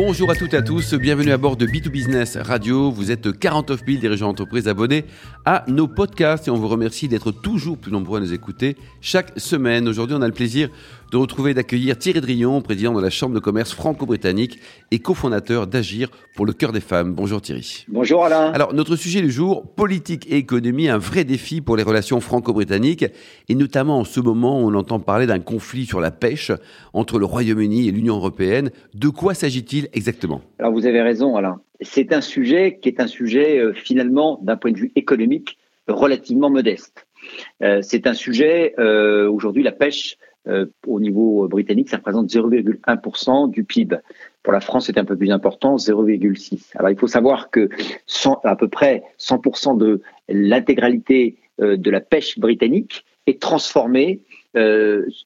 Bonjour à toutes et à tous, bienvenue à bord de B2Business Radio. Vous êtes 49 000 dirigeants d'entreprise abonnés à nos podcasts et on vous remercie d'être toujours plus nombreux à nous écouter chaque semaine. Aujourd'hui, on a le plaisir de retrouver et d'accueillir Thierry Drion, président de la Chambre de commerce franco-britannique et cofondateur d'Agir pour le cœur des femmes. Bonjour Thierry. Bonjour Alain. Alors, notre sujet du jour, politique et économie, un vrai défi pour les relations franco-britanniques et notamment en ce moment où on entend parler d'un conflit sur la pêche entre le Royaume-Uni et l'Union européenne. De quoi s'agit-il exactement Alors, vous avez raison Alain. C'est un sujet qui est un sujet euh, finalement d'un point de vue économique relativement modeste. Euh, c'est un sujet, euh, aujourd'hui, la pêche au niveau britannique, ça représente 0,1% du PIB. Pour la France, c'est un peu plus important, 0,6. Alors, il faut savoir que à peu près 100% de l'intégralité de la pêche britannique est transformée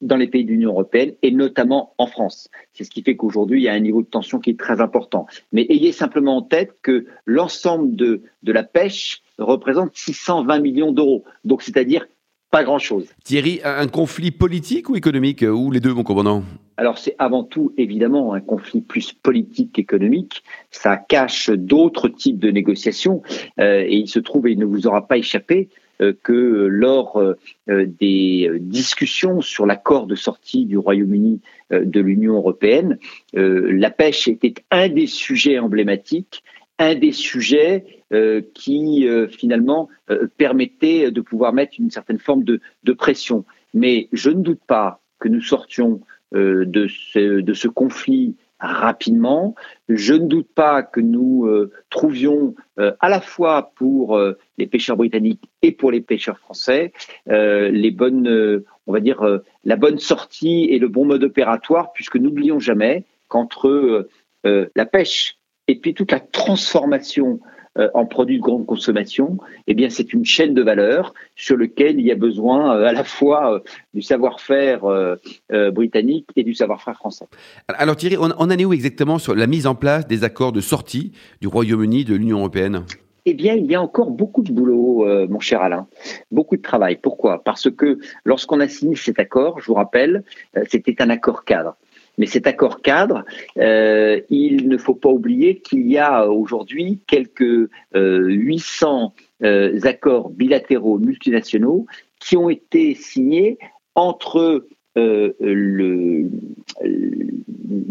dans les pays de l'Union européenne et notamment en France. C'est ce qui fait qu'aujourd'hui, il y a un niveau de tension qui est très important. Mais ayez simplement en tête que l'ensemble de, de la pêche représente 620 millions d'euros. Donc, c'est-à-dire pas grand-chose. Thierry, un conflit politique ou économique Ou les deux, mon commandant? Alors c'est avant tout évidemment un conflit plus politique qu'économique. Ça cache d'autres types de négociations euh, et il se trouve, et il ne vous aura pas échappé, euh, que lors euh, des discussions sur l'accord de sortie du Royaume-Uni de l'Union européenne, la pêche était un des sujets emblématiques un des sujets euh, qui euh, finalement euh, permettait de pouvoir mettre une certaine forme de, pression. Mais je ne doute pas que nous sortions de, ce, conflit rapidement. Je ne doute pas que nous trouvions à la fois pour les pêcheurs britanniques et pour les pêcheurs français les bonnes, on va dire, la bonne sortie et le bon mode opératoire, puisque n'oublions jamais qu'entre la pêche et puis toute la transformation euh, en produits de grande consommation, eh bien c'est une chaîne de valeur sur laquelle il y a besoin euh, à la fois euh, du savoir-faire britannique et du savoir-faire français. Alors Thierry, on, en est où exactement sur la mise en place des accords de sortie du Royaume-Uni de l'Union européenne? Eh bien, il y a encore beaucoup de boulot, mon cher Alain, beaucoup de travail. Pourquoi? Parce que lorsqu'on a signé cet accord, je vous rappelle, c'était un accord cadre. Mais cet accord cadre, euh, il ne faut pas oublier qu'il y a aujourd'hui quelques 800 euh, euh, accords bilatéraux multinationaux qui ont été signés entre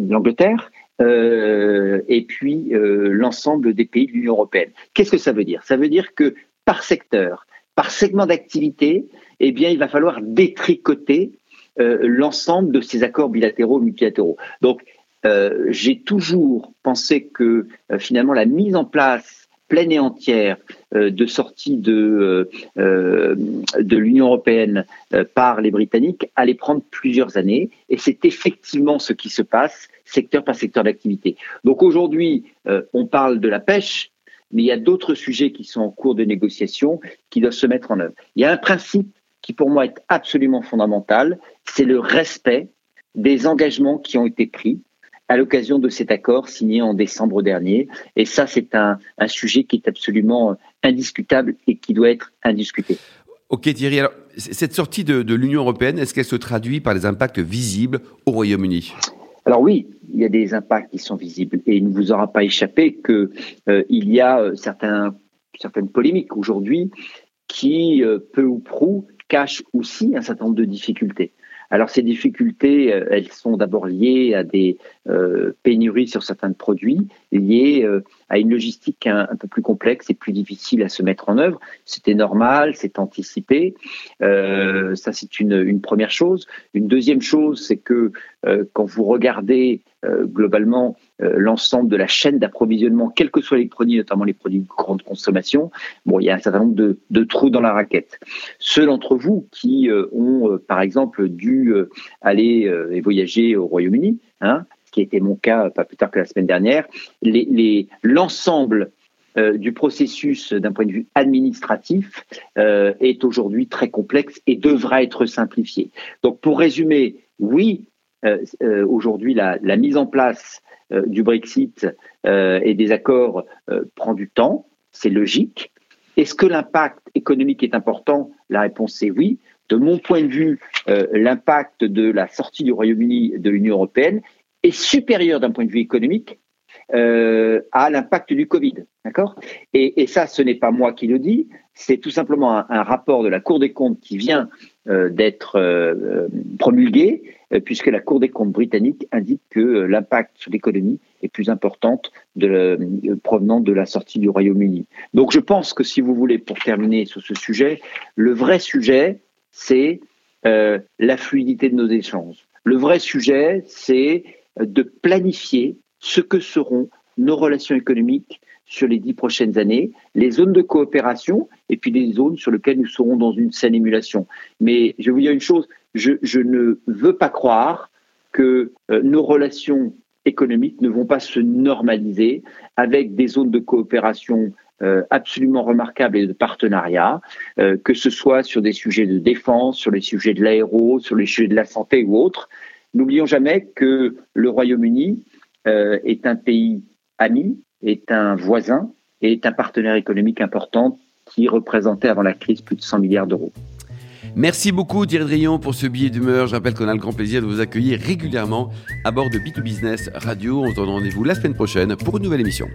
l'Angleterre et puis l'ensemble des pays de l'Union européenne. Qu'est-ce que ça veut dire? Ça veut dire que par secteur, par segment d'activité, eh bien, il va falloir détricoter euh, l'ensemble de ces accords bilatéraux multilatéraux. Donc, euh, j'ai toujours pensé que euh, finalement la mise en place pleine et entière de sortie de, de l'Union européenne par les Britanniques allait prendre plusieurs années. Et c'est effectivement ce qui se passe secteur par secteur d'activité. Donc aujourd'hui, on parle de la pêche, mais il y a d'autres sujets qui sont en cours de négociation qui doivent se mettre en œuvre. Il y a un principe qui pour moi est absolument fondamental, c'est le respect des engagements qui ont été pris à l'occasion de cet accord signé en décembre dernier. Et ça, c'est un, sujet qui est absolument indiscutable et qui doit être indiscuté. Ok Thierry, alors cette sortie de, l'Union européenne, est-ce qu'elle se traduit par des impacts visibles au Royaume-Uni? Alors oui, il y a des impacts qui sont visibles et il ne vous aura pas échappé qu'il euh, y a euh, certains, certaines polémiques aujourd'hui qui, euh, peu ou prou, cachent aussi un certain nombre de difficultés. Alors ces difficultés, euh, elles sont d'abord liées à des euh, pénuries sur certains produits, liées euh, à une logistique un, peu plus complexe et plus difficile à se mettre en œuvre. C'était normal, c'est anticipé. ça, c'est une, première chose. Une deuxième chose, c'est que quand vous regardez globalement l'ensemble de la chaîne d'approvisionnement, quels que soient les produits, notamment les produits de grande consommation, bon, il y a un certain nombre de, trous dans la raquette. Ceux d'entre vous qui ont, par exemple, dû euh, aller euh, et voyager au Royaume-Uni, hein, ce qui était mon cas pas plus tard que la semaine dernière, l'ensemble euh, du processus d'un point de vue administratif est aujourd'hui très complexe et devra être simplifié. Donc pour résumer, oui, aujourd'hui la, mise en place du Brexit et des accords prend du temps, c'est logique. Est-ce que l'impact économique est important? La réponse est oui. De mon point de vue, euh, l'impact de la sortie du Royaume-Uni de l'Union européenne est supérieur d'un point de vue économique euh, à l'impact du Covid. D'accord? Et, ça, ce n'est pas moi qui le dis, c'est tout simplement un, rapport de la Cour des comptes qui vient euh, d'être euh, euh, puisque la Cour des comptes britannique indique que euh, l'impact sur l'économie est plus importante de, provenant de la sortie du Royaume-Uni. Donc je pense que si vous voulez, pour terminer sur ce sujet, le vrai sujet, c'est la fluidité de nos échanges. Le vrai sujet, c'est de planifier ce que seront nos relations économiques sur les dix prochaines années, les zones de coopération et puis les zones sur lesquelles nous serons dans une saine émulation. Mais je vous dire une chose, je, ne veux pas croire que euh, nos relations économiques ne vont pas se normaliser avec des zones de coopération euh, absolument remarquables et de partenariat, euh, que ce soit sur des sujets de défense, sur les sujets de l'aéro, sur les sujets de la santé ou autres. N'oublions jamais que le Royaume-Uni est un pays ami, est un voisin et est un partenaire économique important qui représentait avant la crise plus de 100 milliards d'euros. Merci beaucoup Thierry Drion pour ce billet d'humeur. Je rappelle qu'on a le grand plaisir de vous accueillir régulièrement à bord de B2Business Radio. On se donne rendez-vous la semaine prochaine pour une nouvelle émission.